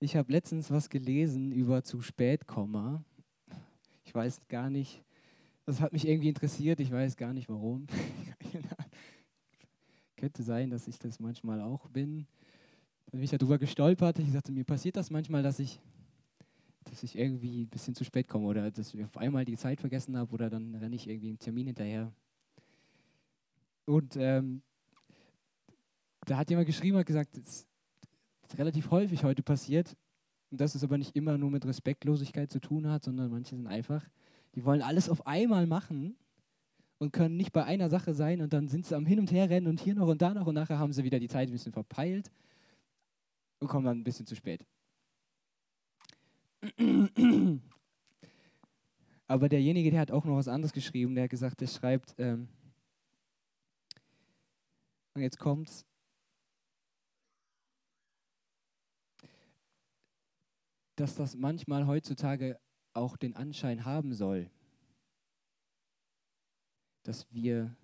Ich habe letztens was gelesen über zu spät Komma. Ich weiß gar nicht, das hat mich irgendwie interessiert, ich weiß gar nicht warum. Könnte sein, dass ich das manchmal auch bin. Bin ich darüber gestolpert. Ich sagte, mir passiert das manchmal, dass ich, dass ich irgendwie ein bisschen zu spät komme oder dass ich auf einmal die Zeit vergessen habe oder dann renne ich irgendwie im Termin hinterher. Und ähm, da hat jemand geschrieben und gesagt, es ist relativ häufig heute passiert, und dass es aber nicht immer nur mit Respektlosigkeit zu tun hat, sondern manche sind einfach, die wollen alles auf einmal machen und können nicht bei einer Sache sein und dann sind sie am Hin und Her rennen und hier noch und da noch und nachher haben sie wieder die Zeit ein bisschen verpeilt und kommen dann ein bisschen zu spät. Aber derjenige, der hat auch noch was anderes geschrieben, der hat gesagt, der schreibt, ähm, und jetzt kommt's, dass das manchmal heutzutage auch den Anschein haben soll, dass wir,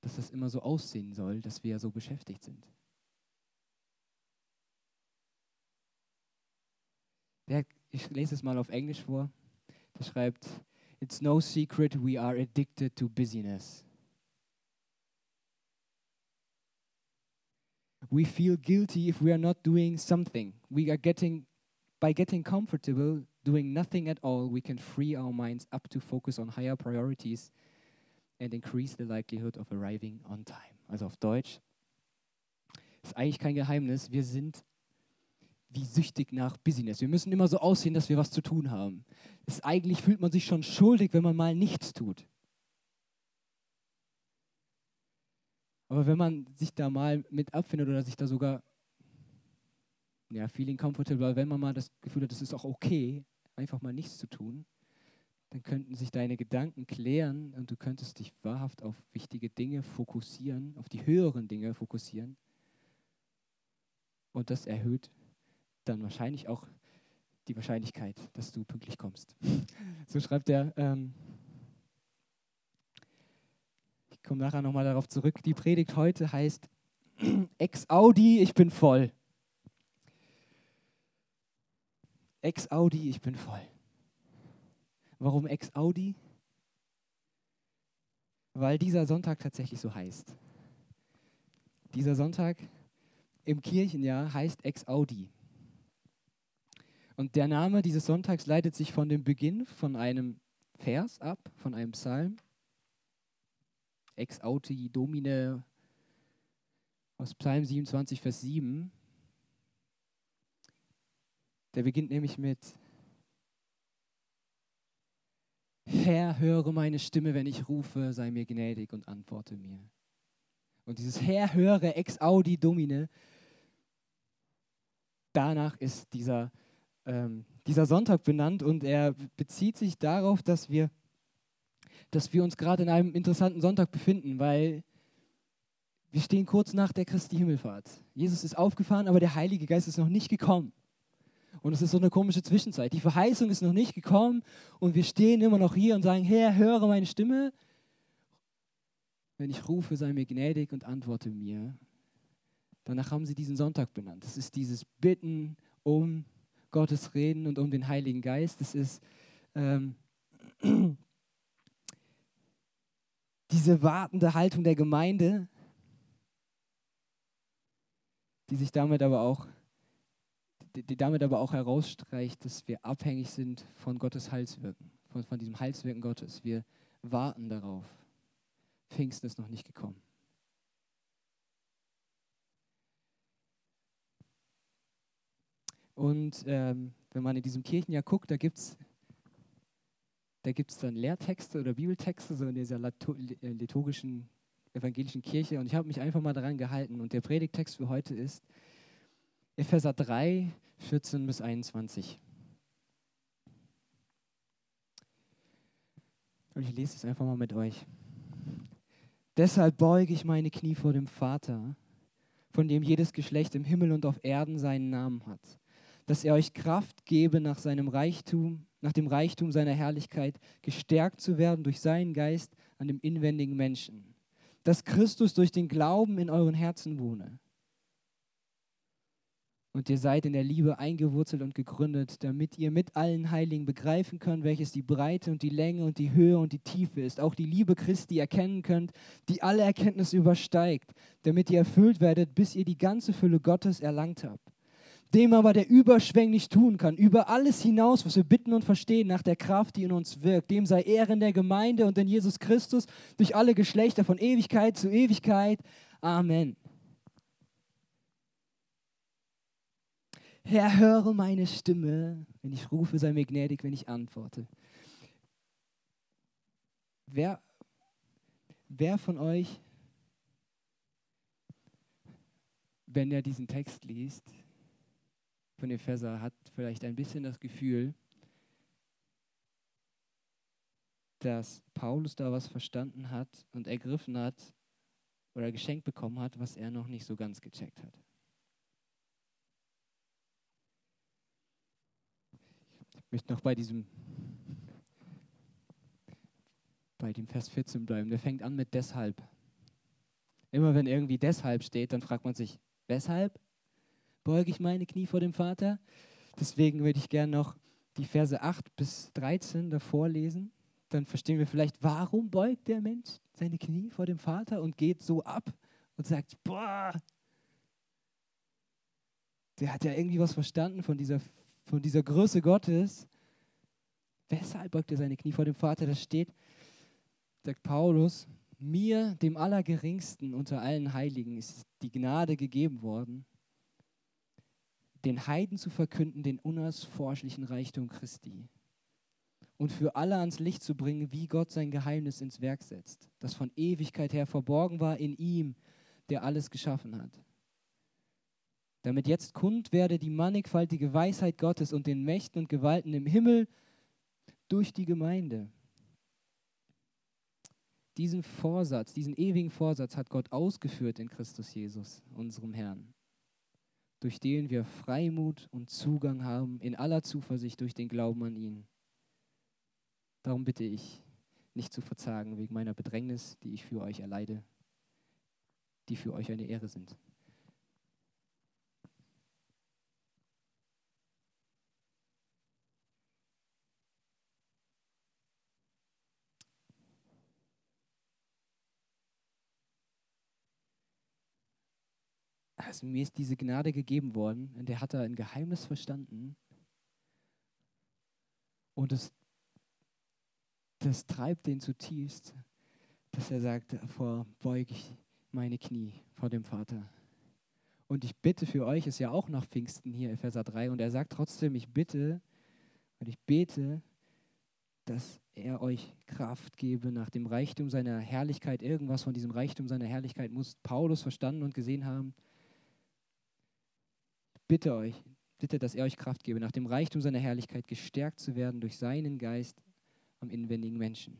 dass das immer so aussehen soll, dass wir so beschäftigt sind. Ich lese es mal auf Englisch vor. Der schreibt, It's no secret we are addicted to busyness. We feel guilty if we are not doing something. We are getting By getting comfortable, doing nothing at all, we can free our minds up to focus on higher priorities and increase the likelihood of arriving on time. Also auf Deutsch. Ist eigentlich kein Geheimnis. Wir sind wie süchtig nach Business. Wir müssen immer so aussehen, dass wir was zu tun haben. Ist, eigentlich fühlt man sich schon schuldig, wenn man mal nichts tut. Aber wenn man sich da mal mit abfindet oder sich da sogar ja, feeling comfortable, wenn man mal das Gefühl hat, es ist auch okay, einfach mal nichts zu tun, dann könnten sich deine Gedanken klären und du könntest dich wahrhaft auf wichtige Dinge fokussieren, auf die höheren Dinge fokussieren. Und das erhöht dann wahrscheinlich auch die Wahrscheinlichkeit, dass du pünktlich kommst. so schreibt er. Ähm ich komme nachher nochmal darauf zurück. Die Predigt heute heißt Ex Audi, ich bin voll. Ex-Audi, ich bin voll. Warum Ex-Audi? Weil dieser Sonntag tatsächlich so heißt. Dieser Sonntag im Kirchenjahr heißt Ex-Audi. Und der Name dieses Sonntags leitet sich von dem Beginn von einem Vers ab, von einem Psalm. Ex Audi Domine aus Psalm 27, Vers 7. Der beginnt nämlich mit, Herr, höre meine Stimme, wenn ich rufe, sei mir gnädig und antworte mir. Und dieses Herr, höre ex audi domine, danach ist dieser, ähm, dieser Sonntag benannt und er bezieht sich darauf, dass wir, dass wir uns gerade in einem interessanten Sonntag befinden, weil wir stehen kurz nach der Christi Himmelfahrt. Jesus ist aufgefahren, aber der Heilige Geist ist noch nicht gekommen. Und es ist so eine komische Zwischenzeit. Die Verheißung ist noch nicht gekommen und wir stehen immer noch hier und sagen, Herr, höre meine Stimme. Wenn ich rufe, sei mir gnädig und antworte mir. Danach haben sie diesen Sonntag benannt. Das ist dieses Bitten um Gottes Reden und um den Heiligen Geist. Das ist ähm, diese wartende Haltung der Gemeinde, die sich damit aber auch die damit aber auch herausstreicht, dass wir abhängig sind von Gottes Heilswirken, von, von diesem Heilswirken Gottes. Wir warten darauf. Pfingsten ist noch nicht gekommen. Und ähm, wenn man in diesem Kirchenjahr guckt, da gibt es da gibt's dann Lehrtexte oder Bibeltexte, so in dieser äh, liturgischen evangelischen Kirche. Und ich habe mich einfach mal daran gehalten. Und der Predigtext für heute ist Epheser 3, 14 bis 21. Und ich lese es einfach mal mit euch. Deshalb beuge ich meine Knie vor dem Vater, von dem jedes Geschlecht im Himmel und auf Erden seinen Namen hat, dass er euch Kraft gebe, nach seinem Reichtum, nach dem Reichtum seiner Herrlichkeit gestärkt zu werden durch seinen Geist an dem inwendigen Menschen, dass Christus durch den Glauben in euren Herzen wohne Und ihr seid in der Liebe eingewurzelt und gegründet, damit ihr mit allen Heiligen begreifen könnt, welches die Breite und die Länge und die Höhe und die Tiefe ist. Auch die Liebe Christi erkennen könnt, die alle Erkenntnis übersteigt, damit ihr erfüllt werdet, bis ihr die ganze Fülle Gottes erlangt habt. Dem aber, der überschwänglich tun kann, über alles hinaus, was wir bitten und verstehen, nach der Kraft, die in uns wirkt. Dem sei Ehre in der Gemeinde und in Jesus Christus durch alle Geschlechter von Ewigkeit zu Ewigkeit. Amen. Herr, höre meine Stimme. Wenn ich rufe, sei mir gnädig, wenn ich antworte. Wer, wer von euch, wenn er diesen Text liest, von Epheser, hat vielleicht ein bisschen das Gefühl, dass Paulus da was verstanden hat und ergriffen hat oder geschenkt bekommen hat, was er noch nicht so ganz gecheckt hat. Möchte noch bei diesem, bei dem Vers 14 bleiben. Der fängt an mit deshalb. Immer wenn irgendwie deshalb steht, dann fragt man sich, weshalb beuge ich meine Knie vor dem Vater? Deswegen würde ich gerne noch die Verse 8 bis 13 davor lesen. Dann verstehen wir vielleicht, warum beugt der Mensch seine Knie vor dem Vater und geht so ab und sagt, boah, der hat ja irgendwie was verstanden von dieser von dieser Größe Gottes, weshalb beugt er seine Knie vor dem Vater? Das steht, sagt Paulus, mir, dem Allergeringsten unter allen Heiligen, ist die Gnade gegeben worden, den Heiden zu verkünden, den unausforschlichen Reichtum Christi. Und für alle ans Licht zu bringen, wie Gott sein Geheimnis ins Werk setzt, das von Ewigkeit her verborgen war in ihm, der alles geschaffen hat damit jetzt kund werde die mannigfaltige Weisheit Gottes und den Mächten und Gewalten im Himmel durch die Gemeinde. Diesen Vorsatz, diesen ewigen Vorsatz hat Gott ausgeführt in Christus Jesus, unserem Herrn, durch den wir Freimut und Zugang haben in aller Zuversicht durch den Glauben an ihn. Darum bitte ich, nicht zu verzagen wegen meiner Bedrängnis, die ich für euch erleide, die für euch eine Ehre sind. Also mir ist diese Gnade gegeben worden und er hat da ein Geheimnis verstanden. Und das, das treibt den zutiefst, dass er sagt, vor beuge ich meine Knie vor dem Vater. Und ich bitte für euch, ist ja auch nach Pfingsten hier, Epheser 3, und er sagt trotzdem, ich bitte und ich bete, dass er euch Kraft gebe nach dem Reichtum seiner Herrlichkeit. Irgendwas von diesem Reichtum seiner Herrlichkeit muss Paulus verstanden und gesehen haben bitte euch, bitte, dass er euch Kraft gebe, nach dem Reichtum seiner Herrlichkeit gestärkt zu werden durch seinen Geist am inwendigen Menschen.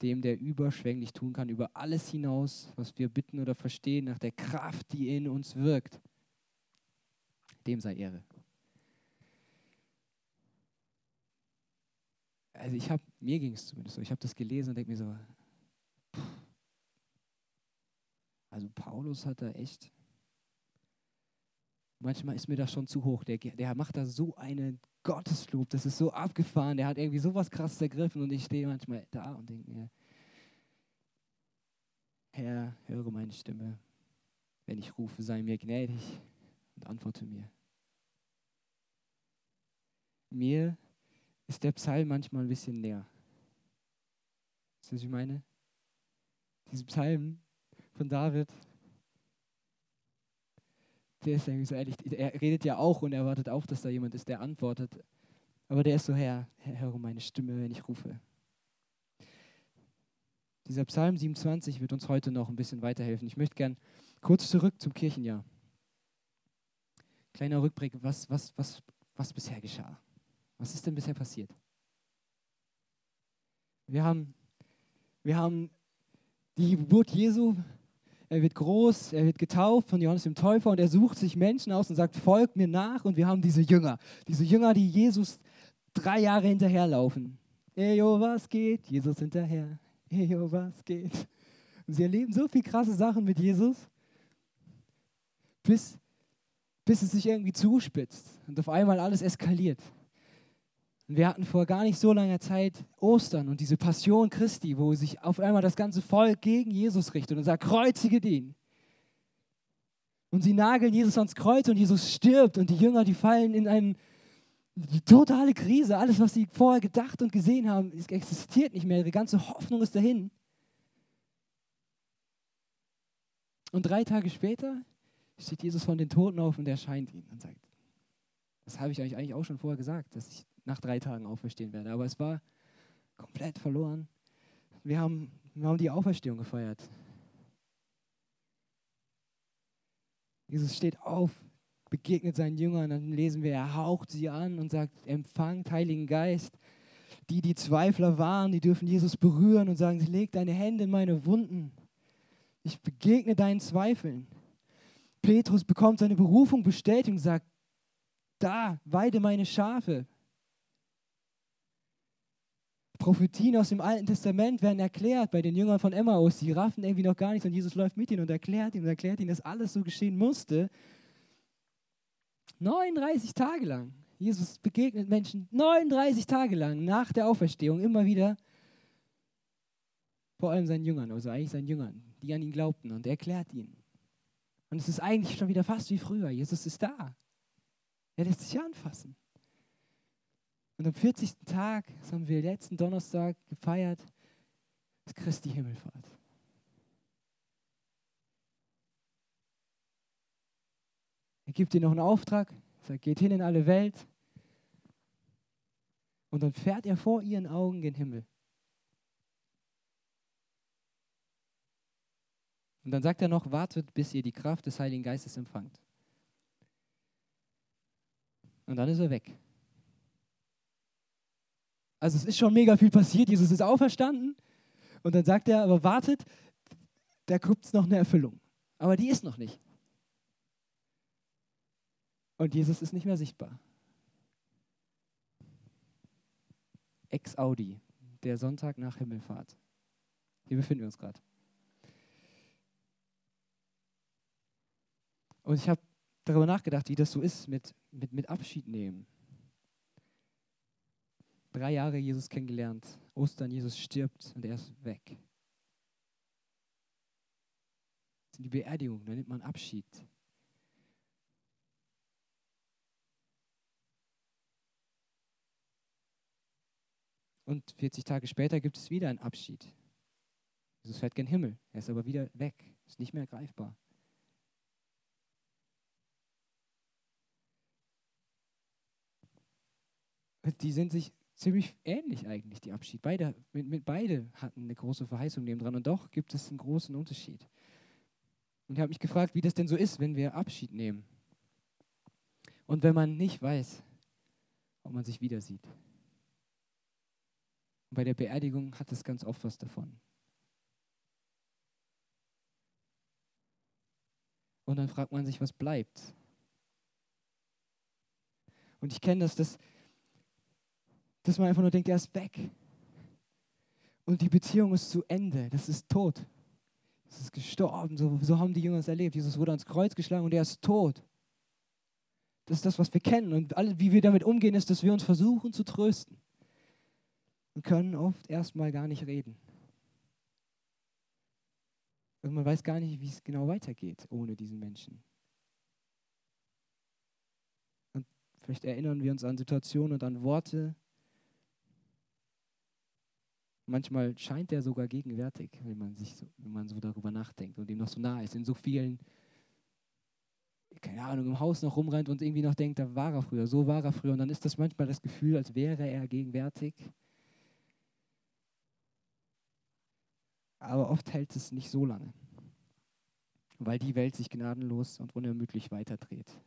Dem, der überschwänglich tun kann, über alles hinaus, was wir bitten oder verstehen, nach der Kraft, die in uns wirkt. Dem sei Ehre. Also ich habe, mir ging es zumindest so, ich habe das gelesen und denke mir so, also Paulus hat da echt Manchmal ist mir das schon zu hoch. Der, der macht da so einen Gotteslob, das ist so abgefahren. Der hat irgendwie sowas krasses ergriffen und ich stehe manchmal da und denke mir, Herr, höre meine Stimme. Wenn ich rufe, sei mir gnädig und antworte mir. Mir ist der Psalm manchmal ein bisschen näher. Weißt du, was ich meine? Dieser Psalm von David, der ist irgendwie so ehrlich, er redet ja auch und erwartet auch, dass da jemand ist, der antwortet. Aber der ist so, Herr, Herr, höre meine Stimme, wenn ich rufe. Dieser Psalm 27 wird uns heute noch ein bisschen weiterhelfen. Ich möchte gern kurz zurück zum Kirchenjahr. Kleiner Rückblick, was, was, was, was bisher geschah. Was ist denn bisher passiert? Wir haben, wir haben die Geburt Jesu er wird groß, er wird getauft von Johannes dem Täufer und er sucht sich Menschen aus und sagt, folgt mir nach. Und wir haben diese Jünger, diese Jünger, die Jesus drei Jahre hinterherlaufen. Ejo, was geht? Jesus hinterher. Ejo, was geht? Und sie erleben so viele krasse Sachen mit Jesus. bis, bis es sich irgendwie zuspitzt und auf einmal alles eskaliert. Und wir hatten vor gar nicht so langer Zeit Ostern und diese Passion Christi, wo sich auf einmal das ganze Volk gegen Jesus richtet und sagt, kreuzige den. Und sie nageln Jesus ans Kreuz und Jesus stirbt und die Jünger, die fallen in eine totale Krise. Alles, was sie vorher gedacht und gesehen haben, existiert nicht mehr. Ihre ganze Hoffnung ist dahin. Und drei Tage später steht Jesus von den Toten auf und erscheint ihnen und sagt, das habe ich euch eigentlich auch schon vorher gesagt, dass ich nach drei Tagen auferstehen werde. Aber es war komplett verloren. Wir haben, wir haben die Auferstehung gefeiert. Jesus steht auf, begegnet seinen Jüngern, dann lesen wir, er haucht sie an und sagt, empfangt Heiligen Geist. Die, die Zweifler waren, die dürfen Jesus berühren und sagen, leg deine Hände in meine Wunden. Ich begegne deinen Zweifeln. Petrus bekommt seine Berufung bestätigt und sagt, da, weide meine Schafe. Prophetien aus dem Alten Testament werden erklärt bei den Jüngern von Emmaus. Die raffen irgendwie noch gar nichts und Jesus läuft mit ihnen und erklärt ihnen und erklärt ihnen, dass alles so geschehen musste. 39 Tage lang. Jesus begegnet Menschen 39 Tage lang nach der Auferstehung immer wieder. Vor allem seinen Jüngern, also eigentlich seinen Jüngern, die an ihn glaubten und er erklärt ihnen. Und es ist eigentlich schon wieder fast wie früher. Jesus ist da. Er lässt sich anfassen. Und am 40. Tag, das haben wir letzten Donnerstag gefeiert, ist Christi Himmelfahrt. Er gibt dir noch einen Auftrag, sagt, geht hin in alle Welt. Und dann fährt er vor ihren Augen gen Himmel. Und dann sagt er noch, wartet, bis ihr die Kraft des Heiligen Geistes empfangt. Und dann ist er weg. Also es ist schon mega viel passiert. Jesus ist auferstanden. Und dann sagt er, aber wartet, da gibt es noch eine Erfüllung. Aber die ist noch nicht. Und Jesus ist nicht mehr sichtbar. Ex Audi, der Sonntag nach Himmelfahrt. Hier befinden wir uns gerade. Und ich habe darüber nachgedacht, wie das so ist mit, mit, mit Abschied nehmen drei Jahre Jesus kennengelernt. Ostern, Jesus stirbt und er ist weg. Das ist die Beerdigung, da nimmt man Abschied. Und 40 Tage später gibt es wieder einen Abschied. Jesus fährt gen Himmel, er ist aber wieder weg, ist nicht mehr greifbar. Die sind sich ziemlich ähnlich eigentlich, die Abschied. Beide, mit, mit beide hatten eine große Verheißung neben dran und doch gibt es einen großen Unterschied. Und ich habe mich gefragt, wie das denn so ist, wenn wir Abschied nehmen. Und wenn man nicht weiß, ob man sich wieder sieht. Und bei der Beerdigung hat es ganz oft was davon. Und dann fragt man sich, was bleibt. Und ich kenne das, dass dass man einfach nur denkt, er ist weg. Und die Beziehung ist zu Ende. Das ist tot. Es ist gestorben. So, so haben die Jünger es erlebt. Jesus wurde ans Kreuz geschlagen und er ist tot. Das ist das, was wir kennen. Und alle, wie wir damit umgehen, ist, dass wir uns versuchen zu trösten. Und können oft erstmal gar nicht reden. Und man weiß gar nicht, wie es genau weitergeht ohne diesen Menschen. Und vielleicht erinnern wir uns an Situationen und an Worte, Manchmal scheint er sogar gegenwärtig, wenn man, sich so, wenn man so darüber nachdenkt und ihm noch so nah ist. In so vielen, keine Ahnung, im Haus noch rumrennt und irgendwie noch denkt, da war er früher, so war er früher. Und dann ist das manchmal das Gefühl, als wäre er gegenwärtig. Aber oft hält es nicht so lange, weil die Welt sich gnadenlos und unermüdlich weiterdreht.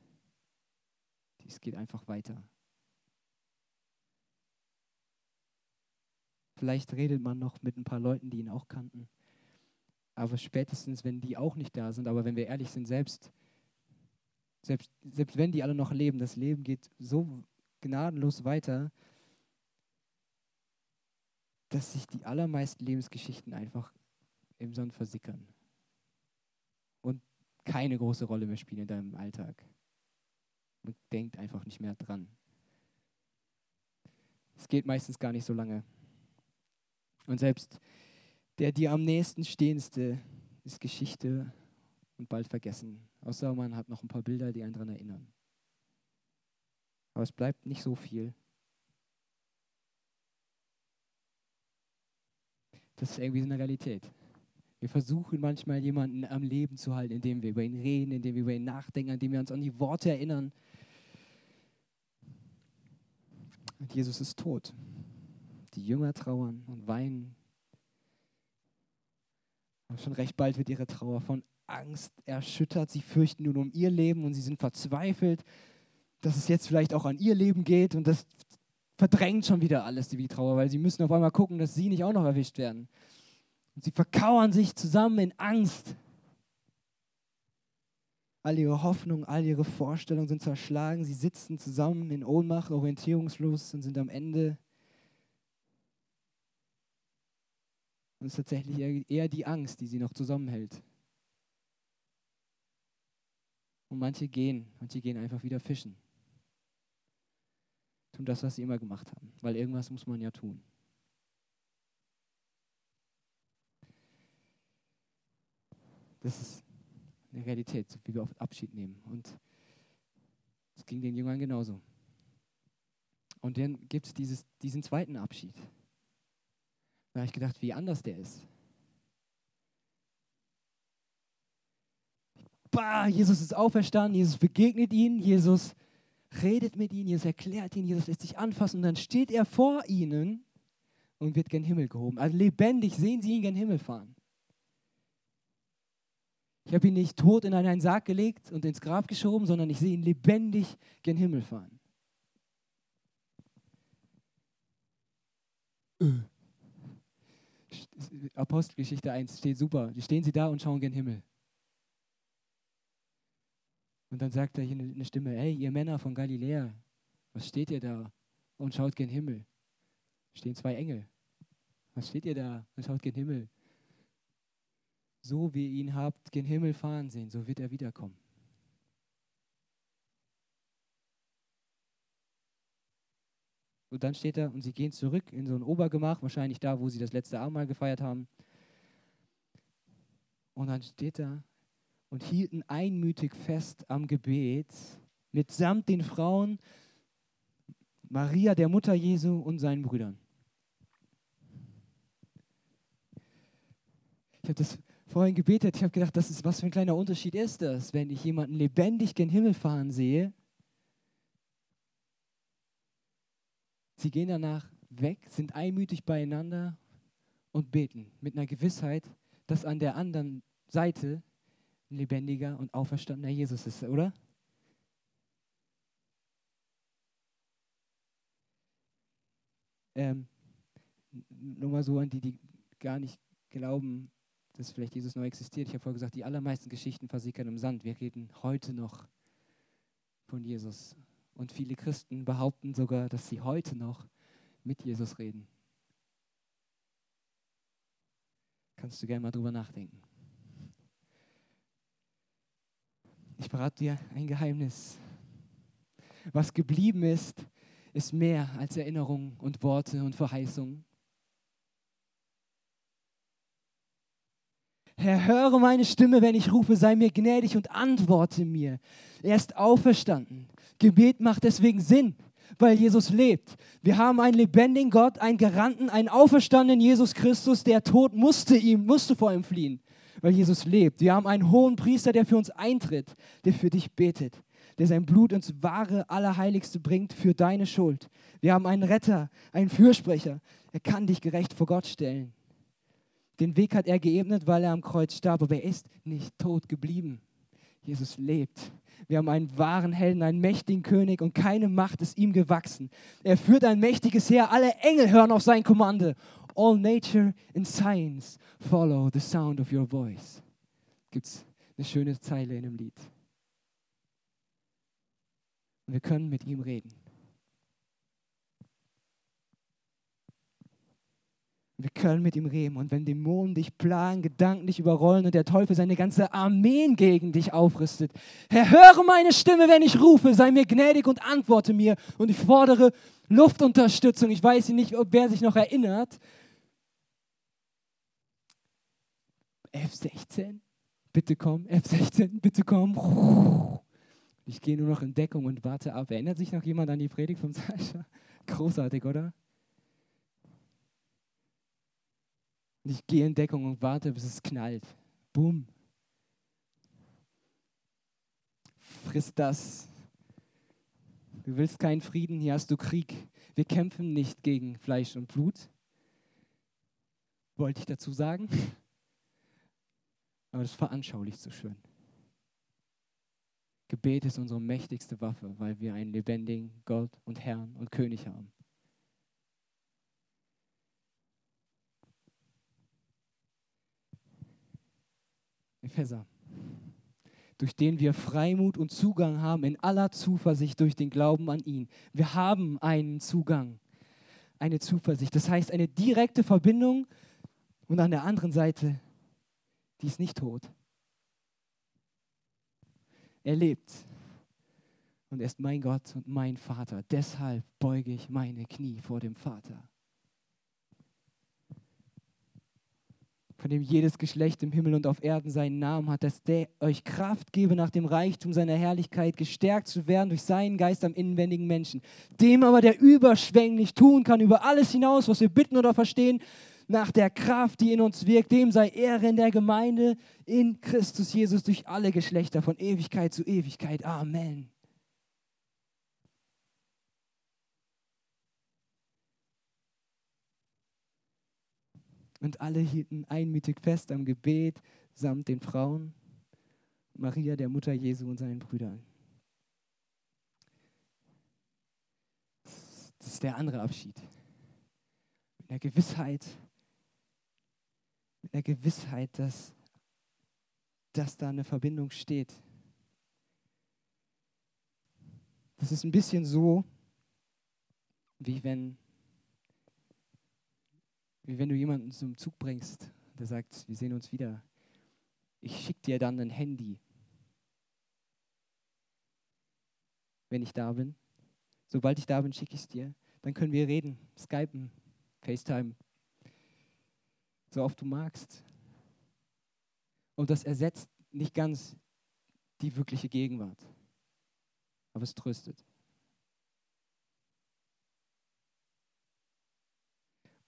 Es geht einfach weiter. Vielleicht redet man noch mit ein paar Leuten, die ihn auch kannten. Aber spätestens, wenn die auch nicht da sind, aber wenn wir ehrlich sind, selbst, selbst, selbst wenn die alle noch leben, das Leben geht so gnadenlos weiter, dass sich die allermeisten Lebensgeschichten einfach im Sand versickern. Und keine große Rolle mehr spielen in deinem Alltag. Man denkt einfach nicht mehr dran. Es geht meistens gar nicht so lange. Und selbst der dir am nächsten stehendste ist Geschichte und bald vergessen. Außer man hat noch ein paar Bilder, die einen daran erinnern. Aber es bleibt nicht so viel. Das ist irgendwie eine Realität. Wir versuchen manchmal jemanden am Leben zu halten, indem wir über ihn reden, indem wir über ihn nachdenken, indem wir uns an die Worte erinnern. Und Jesus ist tot. Die Jünger trauern und weinen. Aber schon recht bald wird ihre Trauer von Angst erschüttert. Sie fürchten nun um ihr Leben und sie sind verzweifelt, dass es jetzt vielleicht auch an ihr Leben geht. Und das verdrängt schon wieder alles, die Trauer, weil sie müssen auf einmal gucken, dass sie nicht auch noch erwischt werden. Und sie verkauern sich zusammen in Angst. All ihre Hoffnungen, all ihre Vorstellungen sind zerschlagen. Sie sitzen zusammen in Ohnmacht, orientierungslos und sind am Ende. Und es ist tatsächlich eher die Angst, die sie noch zusammenhält. Und manche gehen, manche gehen einfach wieder fischen. Tun das, was sie immer gemacht haben, weil irgendwas muss man ja tun. Das ist eine Realität, wie wir oft Abschied nehmen. Und es ging den Jüngern genauso. Und dann gibt es diesen zweiten Abschied. Da habe ich gedacht, wie anders der ist. Bah, Jesus ist auferstanden, Jesus begegnet ihnen, Jesus redet mit ihnen, Jesus erklärt ihnen, Jesus lässt sich anfassen und dann steht er vor ihnen und wird gen Himmel gehoben. Also lebendig sehen sie ihn gen Himmel fahren. Ich habe ihn nicht tot in einen Sarg gelegt und ins Grab geschoben, sondern ich sehe ihn lebendig gen Himmel fahren. Apostelgeschichte 1 steht super. Die stehen sie da und schauen gen Himmel. Und dann sagt da hier eine Stimme, hey, ihr Männer von Galiläa, was steht ihr da und schaut gen Himmel? Stehen zwei Engel. Was steht ihr da und schaut gen Himmel? So wie ihr ihn habt gen Himmel fahren sehen, so wird er wiederkommen. Und dann steht er, und sie gehen zurück in so ein Obergemach, wahrscheinlich da, wo sie das letzte Abendmahl gefeiert haben. Und dann steht er und hielten einmütig fest am Gebet, mitsamt den Frauen, Maria, der Mutter Jesu und seinen Brüdern. Ich habe das vorhin gebetet, ich habe gedacht, das ist, was für ein kleiner Unterschied ist das, wenn ich jemanden lebendig gen Himmel fahren sehe. Sie gehen danach weg, sind einmütig beieinander und beten mit einer Gewissheit, dass an der anderen Seite ein lebendiger und auferstandener Jesus ist, oder? Ähm, nur mal so an die, die gar nicht glauben, dass vielleicht Jesus neu existiert. Ich habe vorher gesagt, die allermeisten Geschichten versickern im Sand. Wir reden heute noch von Jesus. Und viele Christen behaupten sogar, dass sie heute noch mit Jesus reden. Kannst du gerne mal drüber nachdenken. Ich verrate dir ein Geheimnis. Was geblieben ist, ist mehr als Erinnerungen und Worte und Verheißungen. Herr, höre meine Stimme, wenn ich rufe, sei mir gnädig und antworte mir. Er ist auferstanden. Gebet macht deswegen Sinn, weil Jesus lebt. Wir haben einen lebendigen Gott, einen Garanten, einen auferstandenen Jesus Christus, der Tod musste ihm, musste vor ihm fliehen, weil Jesus lebt. Wir haben einen hohen Priester, der für uns eintritt, der für dich betet, der sein Blut ins wahre, allerheiligste bringt für deine Schuld. Wir haben einen Retter, einen Fürsprecher. Er kann dich gerecht vor Gott stellen. Den Weg hat er geebnet, weil er am Kreuz starb, aber er ist nicht tot geblieben. Jesus lebt. Wir haben einen wahren Helden, einen mächtigen König und keine Macht ist ihm gewachsen. Er führt ein mächtiges Heer, alle Engel hören auf sein Kommando. All nature and science follow the sound of your voice. Gibt es eine schöne Zeile in dem Lied. Und wir können mit ihm reden. Wir können mit ihm reden. Und wenn Dämonen dich plagen, Gedanken dich überrollen und der Teufel seine ganze Armeen gegen dich aufrüstet. Herr, höre meine Stimme, wenn ich rufe, sei mir gnädig und antworte mir. Und ich fordere Luftunterstützung. Ich weiß nicht, ob wer sich noch erinnert. F16, bitte komm, F16, bitte komm. Ich gehe nur noch in Deckung und warte ab. Erinnert sich noch jemand an die Predigt von Sascha? Großartig, oder? Ich gehe in Deckung und warte, bis es knallt. Boom. Friss das. Du willst keinen Frieden, hier hast du Krieg. Wir kämpfen nicht gegen Fleisch und Blut. Wollte ich dazu sagen. Aber das veranschaulicht so schön. Gebet ist unsere mächtigste Waffe, weil wir einen lebendigen Gott und Herrn und König haben. Epheser, durch den wir Freimut und Zugang haben in aller Zuversicht durch den Glauben an ihn. Wir haben einen Zugang, eine Zuversicht. Das heißt eine direkte Verbindung und an der anderen Seite, die ist nicht tot. Er lebt. Und er ist mein Gott und mein Vater. Deshalb beuge ich meine Knie vor dem Vater. Von dem jedes Geschlecht im Himmel und auf Erden seinen Namen hat, dass der euch Kraft gebe, nach dem Reichtum seiner Herrlichkeit gestärkt zu werden durch seinen Geist am inwendigen Menschen. Dem aber, der überschwänglich tun kann über alles hinaus, was wir bitten oder verstehen, nach der Kraft, die in uns wirkt, dem sei Ehre in der Gemeinde in Christus Jesus durch alle Geschlechter von Ewigkeit zu Ewigkeit. Amen. Und alle hielten einmütig fest am Gebet samt den Frauen, Maria, der Mutter Jesu und seinen Brüdern. Das ist der andere Abschied. Mit der Gewissheit, mit der Gewissheit, dass, dass da eine Verbindung steht. Das ist ein bisschen so, wie wenn wie wenn du jemanden zum Zug bringst, der sagt, wir sehen uns wieder. Ich schicke dir dann ein Handy, wenn ich da bin. Sobald ich da bin, schicke ich es dir. Dann können wir reden, skypen, FaceTime, so oft du magst. Und das ersetzt nicht ganz die wirkliche Gegenwart, aber es tröstet.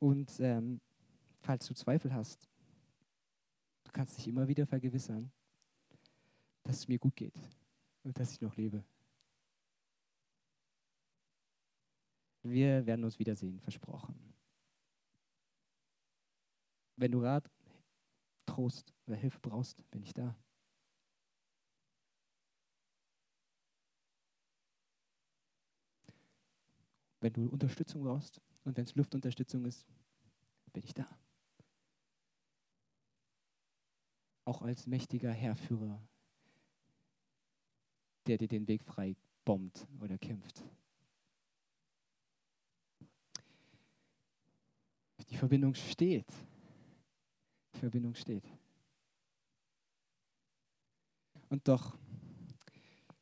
Und ähm, falls du Zweifel hast, du kannst dich immer wieder vergewissern, dass es mir gut geht und dass ich noch lebe. Wir werden uns wiedersehen, versprochen. Wenn du Rat, Trost oder Hilfe brauchst, bin ich da. Wenn du Unterstützung brauchst, und wenn es Luftunterstützung ist, bin ich da. Auch als mächtiger Herrführer, der dir den Weg frei bombt oder kämpft. Die Verbindung steht. Die Verbindung steht. Und doch,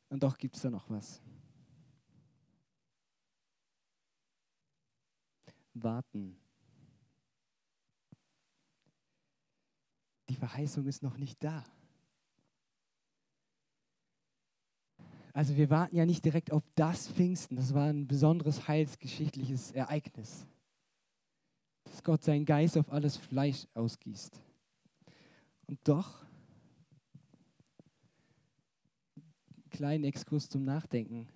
und doch gibt es da noch was. Warten. Die Verheißung ist noch nicht da. Also wir warten ja nicht direkt auf das Pfingsten. Das war ein besonderes heilsgeschichtliches Ereignis. Dass Gott seinen Geist auf alles Fleisch ausgießt. Und doch, kleinen Exkurs zum Nachdenken.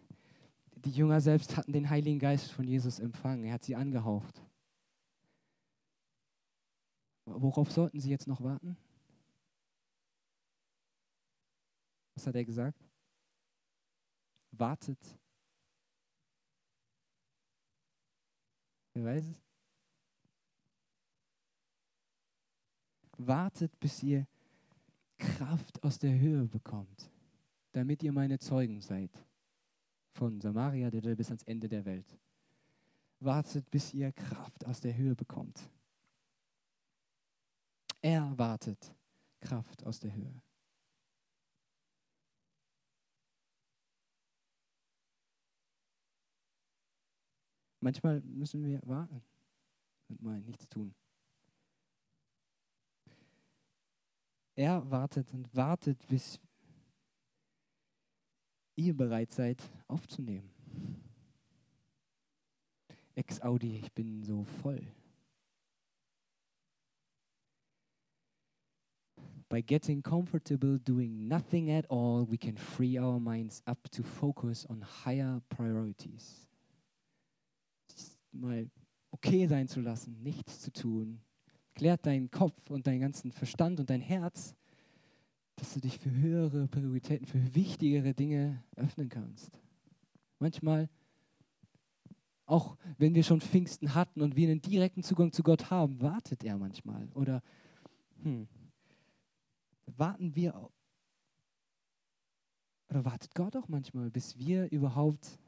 Die Jünger selbst hatten den Heiligen Geist von Jesus empfangen. Er hat sie angehaucht. Worauf sollten sie jetzt noch warten? Was hat er gesagt? Wartet. Wer weiß es? Wartet, bis ihr Kraft aus der Höhe bekommt, damit ihr meine Zeugen seid von Samaria bis ans Ende der Welt. Wartet, bis ihr Kraft aus der Höhe bekommt. Er wartet Kraft aus der Höhe. Manchmal müssen wir warten und mal nichts tun. Er wartet und wartet, bis ihr bereit seid aufzunehmen. Ex-Audi, ich bin so voll. By getting comfortable doing nothing at all, we can free our minds up to focus on higher priorities. Mal okay sein zu lassen, nichts zu tun. Klärt deinen Kopf und deinen ganzen Verstand und dein Herz, dass du dich für höhere Prioritäten, für wichtigere Dinge öffnen kannst. Manchmal, auch wenn wir schon Pfingsten hatten und wir einen direkten Zugang zu Gott haben, wartet er manchmal. Oder hm, warten wir oder wartet Gott auch manchmal, bis wir überhaupt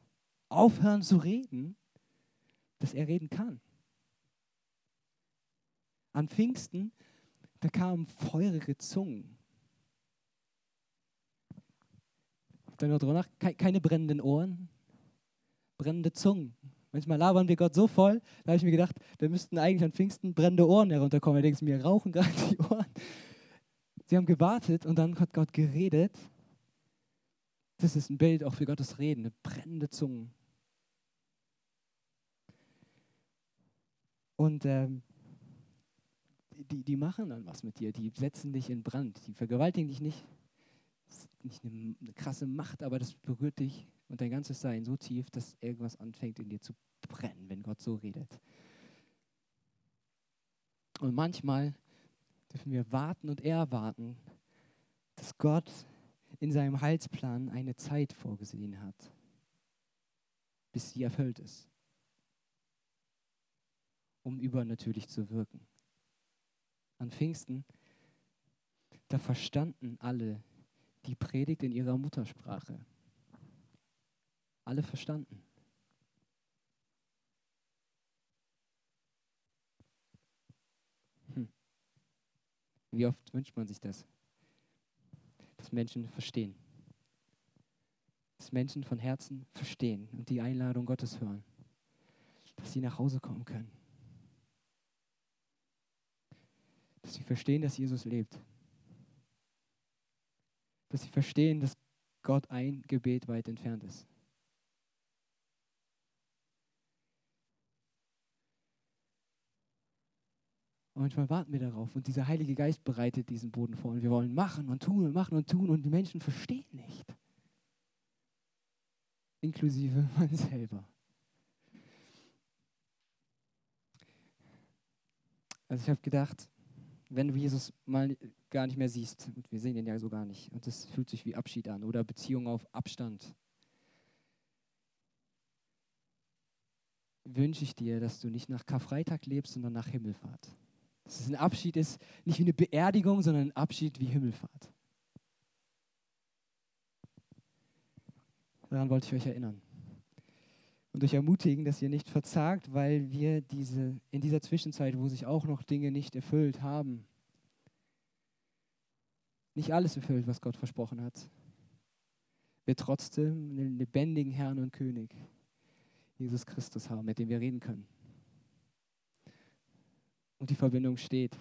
aufhören zu reden, dass er reden kann. An Pfingsten, da kamen feurige Zungen. Dann noch drüber nach, keine brennenden Ohren, brennende Zungen. Manchmal labern wir Gott so voll, da habe ich mir gedacht, da müssten eigentlich an Pfingsten brennende Ohren herunterkommen. Da denkst du mir, rauchen gerade die Ohren. Sie haben gewartet und dann hat Gott geredet. Das ist ein Bild auch für Gottes Reden, eine brennende Zunge. Und ähm, die, die machen dann was mit dir, die setzen dich in Brand, die vergewaltigen dich nicht. Das ist nicht eine, eine krasse Macht, aber das berührt dich und dein ganzes Sein so tief, dass irgendwas anfängt in dir zu brennen, wenn Gott so redet. Und manchmal dürfen wir warten und erwarten, dass Gott in seinem Heilsplan eine Zeit vorgesehen hat, bis sie erfüllt ist, um übernatürlich zu wirken. An Pfingsten, da verstanden alle die Predigt in ihrer Muttersprache. Alle verstanden. Wie oft wünscht man sich das? Dass Menschen verstehen. Dass Menschen von Herzen verstehen und die Einladung Gottes hören. Dass sie nach Hause kommen können. Dass sie verstehen, dass Jesus lebt. Dass sie verstehen, dass Gott ein Gebet weit entfernt ist. Und manchmal warten wir darauf und dieser Heilige Geist bereitet diesen Boden vor und wir wollen machen und tun und machen und tun und die Menschen verstehen nicht. Inklusive man selber. Also ich habe gedacht, wenn du Jesus mal gar nicht mehr siehst, und wir sehen ihn ja so gar nicht, und das fühlt sich wie Abschied an oder Beziehung auf Abstand, wünsche ich dir, dass du nicht nach Karfreitag lebst, sondern nach Himmelfahrt. Dass es ein Abschied ist, nicht wie eine Beerdigung, sondern ein Abschied wie Himmelfahrt. Daran wollte ich euch erinnern. Und euch ermutigen, dass ihr nicht verzagt, weil wir diese, in dieser Zwischenzeit, wo sich auch noch Dinge nicht erfüllt haben, nicht alles erfüllt, was Gott versprochen hat, wir trotzdem einen lebendigen Herrn und König, Jesus Christus haben, mit dem wir reden können und die Verbindung steht.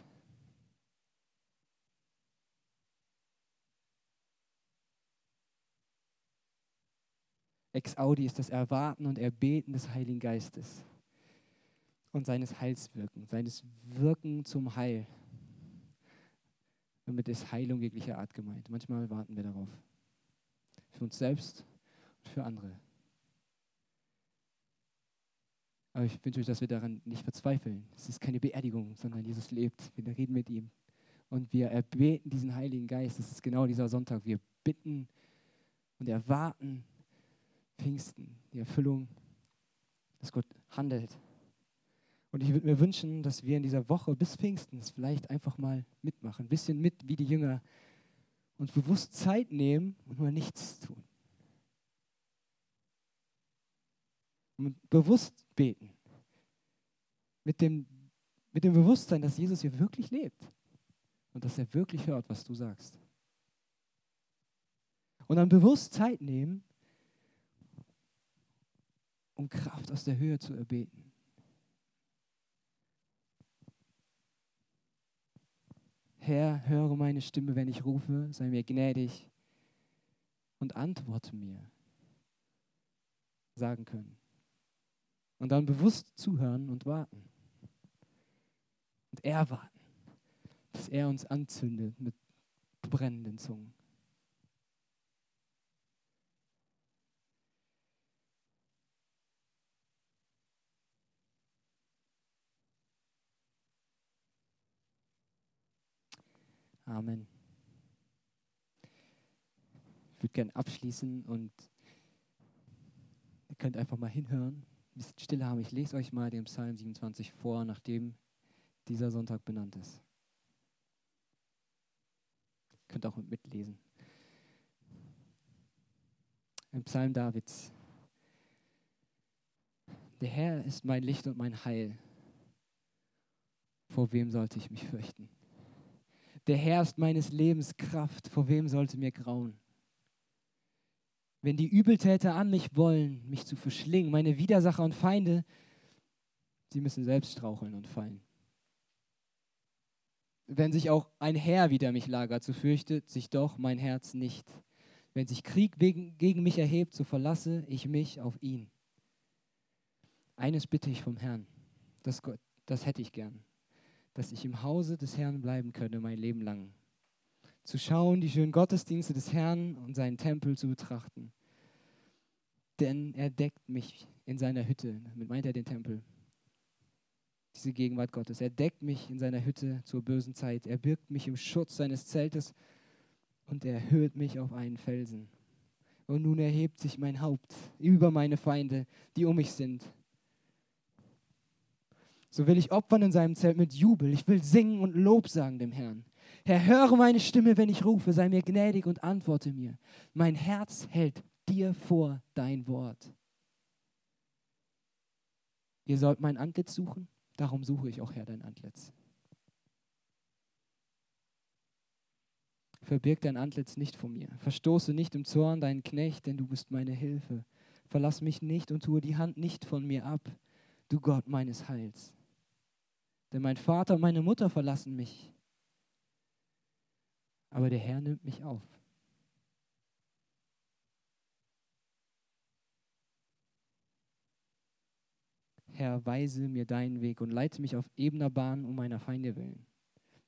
Ex Audi ist das Erwarten und Erbeten des Heiligen Geistes und seines Heilswirken, seines Wirken zum Heil. Damit ist Heilung jeglicher Art gemeint. Manchmal warten wir darauf. Für uns selbst und für andere. Aber ich wünsche euch, dass wir daran nicht verzweifeln. Es ist keine Beerdigung, sondern Jesus lebt. Wir reden mit ihm. Und wir erbeten diesen Heiligen Geist. Das ist genau dieser Sonntag. Wir bitten und erwarten Pfingsten, die Erfüllung, dass Gott handelt. Und ich würde mir wünschen, dass wir in dieser Woche bis Pfingsten vielleicht einfach mal mitmachen. Ein bisschen mit wie die Jünger. Uns bewusst Zeit nehmen und mal nichts tun. Und bewusst beten. Mit dem, mit dem Bewusstsein, dass Jesus hier wirklich lebt. und dass er wirklich hört, was du sagst. Und dann bewusst Zeit nehmen, um Kraft aus der Höhe zu erbeten. Herr, höre meine Stimme, wenn ich rufe, sei mir gnädig und antworte mir, sagen können. Und dann bewusst zuhören und warten. Und erwarten, dass er uns anzündet mit brennenden Zungen. Amen. Ich würde gerne abschließen und ihr könnt einfach mal hinhören, ein bisschen Stille haben. Ich lese euch mal den Psalm 27 vor, nachdem dieser Sonntag benannt ist. Ihr könnt auch mitlesen. Ein Psalm Davids. Der Herr ist mein Licht und mein Heil. Vor wem sollte ich mich fürchten? Der Herr ist meines Lebens Kraft. Vor wem sollte mir grauen? Wenn die Übeltäter an mich wollen, mich zu verschlingen, meine Widersacher und Feinde, sie müssen selbst straucheln und fallen. Wenn sich auch ein Herr wider mich lagert, so fürchtet sich doch mein Herz nicht. Wenn sich Krieg wegen, gegen mich erhebt, so verlasse ich mich auf ihn. Eines bitte ich vom Herrn, das, das hätte ich gern, dass ich im Hause des Herrn bleiben könne mein Leben lang. Zu schauen, die schönen Gottesdienste des Herrn und seinen Tempel zu betrachten. Denn er deckt mich in seiner Hütte. Damit meint er den Tempel. Diese Gegenwart Gottes. Er deckt mich in seiner Hütte zur bösen Zeit. Er birgt mich im Schutz seines Zeltes und er erhöht mich auf einen Felsen. Und nun erhebt sich mein Haupt über meine Feinde, die um mich sind. So will ich opfern in seinem Zelt mit Jubel. Ich will singen und Lob sagen dem Herrn. Herr, höre meine Stimme, wenn ich rufe, sei mir gnädig und antworte mir. Mein Herz hält dir vor dein Wort. Ihr sollt mein Antlitz suchen, darum suche ich auch, Herr, dein Antlitz. Verbirg dein Antlitz nicht vor mir. Verstoße nicht im Zorn deinen Knecht, denn du bist meine Hilfe. Verlass mich nicht und tue die Hand nicht von mir ab, du Gott meines Heils. Denn mein Vater und meine Mutter verlassen mich. Aber der Herr nimmt mich auf. Herr, weise mir deinen Weg und leite mich auf ebener Bahn um meiner Feinde willen.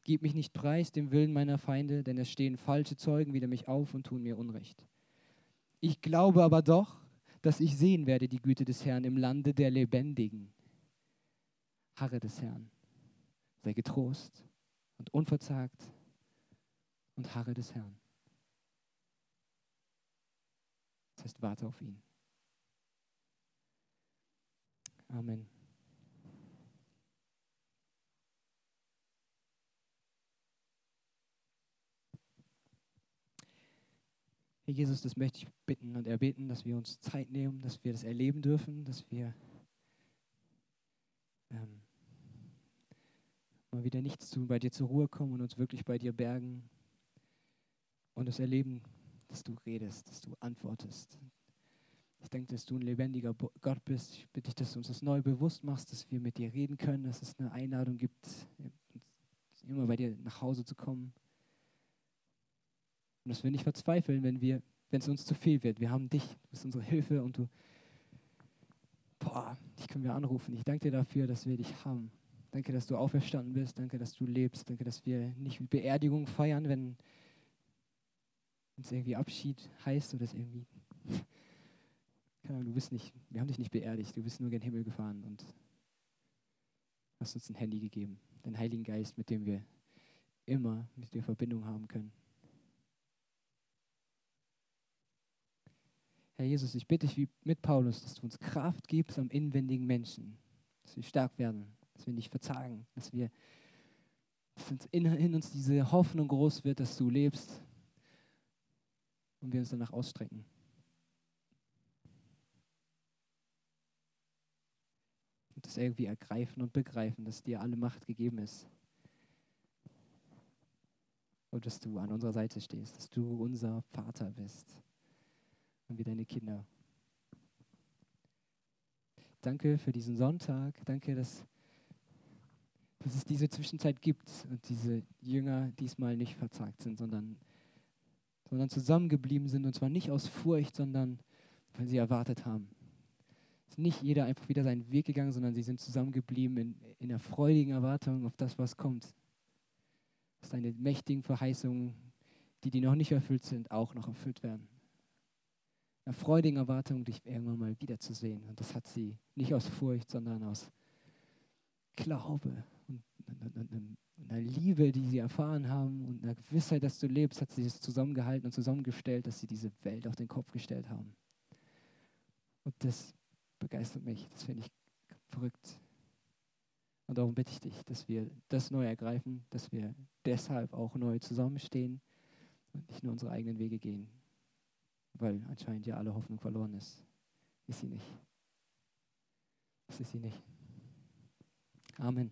Gib mich nicht preis dem Willen meiner Feinde, denn es stehen falsche Zeugen wider mich auf und tun mir Unrecht. Ich glaube aber doch, dass ich sehen werde die Güte des Herrn im Lande der Lebendigen. Harre des Herrn sei getrost und unverzagt und harre des Herrn. Das heißt, warte auf ihn. Amen. Herr Jesus, das möchte ich bitten und erbeten, dass wir uns Zeit nehmen, dass wir das erleben dürfen, dass wir ähm, mal wieder nichts tun, bei dir zur Ruhe kommen und uns wirklich bei dir bergen und das erleben, dass du redest, dass du antwortest. Ich denke, dass du ein lebendiger Gott bist. Ich bitte dich, dass du uns das neu bewusst machst, dass wir mit dir reden können, dass es eine Einladung gibt, immer bei dir nach Hause zu kommen. Und dass wir nicht verzweifeln, wenn wir, wenn es uns zu viel wird. Wir haben dich, du bist unsere Hilfe und du, boah, dich können wir anrufen. Ich danke dir dafür, dass wir dich haben. Danke, dass du auferstanden bist. Danke, dass du lebst. Danke, dass wir nicht Beerdigung feiern, wenn es irgendwie Abschied heißt oder es irgendwie. Keine Ahnung, du bist nicht, wir haben dich nicht beerdigt, du bist nur gen Himmel gefahren und hast uns ein Handy gegeben, den Heiligen Geist, mit dem wir immer mit dir Verbindung haben können. Herr Jesus, ich bitte dich wie mit Paulus, dass du uns Kraft gibst am inwendigen Menschen, dass wir stark werden, dass wir nicht verzagen, dass wir dass in, in uns diese Hoffnung groß wird, dass du lebst und wir uns danach ausstrecken. Und das irgendwie ergreifen und begreifen, dass dir alle Macht gegeben ist. und dass du an unserer Seite stehst, dass du unser Vater bist und wir deine Kinder. Danke für diesen Sonntag. Danke, dass, dass es diese Zwischenzeit gibt und diese Jünger diesmal nicht verzagt sind, sondern, sondern zusammengeblieben sind und zwar nicht aus Furcht, sondern weil sie erwartet haben. Es ist nicht jeder einfach wieder seinen Weg gegangen, sondern sie sind zusammengeblieben in, in der freudigen Erwartung auf das, was kommt. Dass deine mächtigen Verheißungen, die, die noch nicht erfüllt sind, auch noch erfüllt werden einer freudigen Erwartung, dich irgendwann mal wiederzusehen. Und das hat sie nicht aus Furcht, sondern aus Glaube und, einer Liebe, die sie erfahren haben und einer Gewissheit, dass du lebst, hat sie es zusammengehalten und zusammengestellt, dass sie diese Welt auf den Kopf gestellt haben. Und das begeistert mich, das finde ich verrückt. Und darum bitte ich dich, dass wir das neu ergreifen, dass wir deshalb auch neu zusammenstehen und nicht nur unsere eigenen Wege gehen weil anscheinend ja alle Hoffnung verloren ist. Ist sie nicht. Das ist sie nicht. Amen.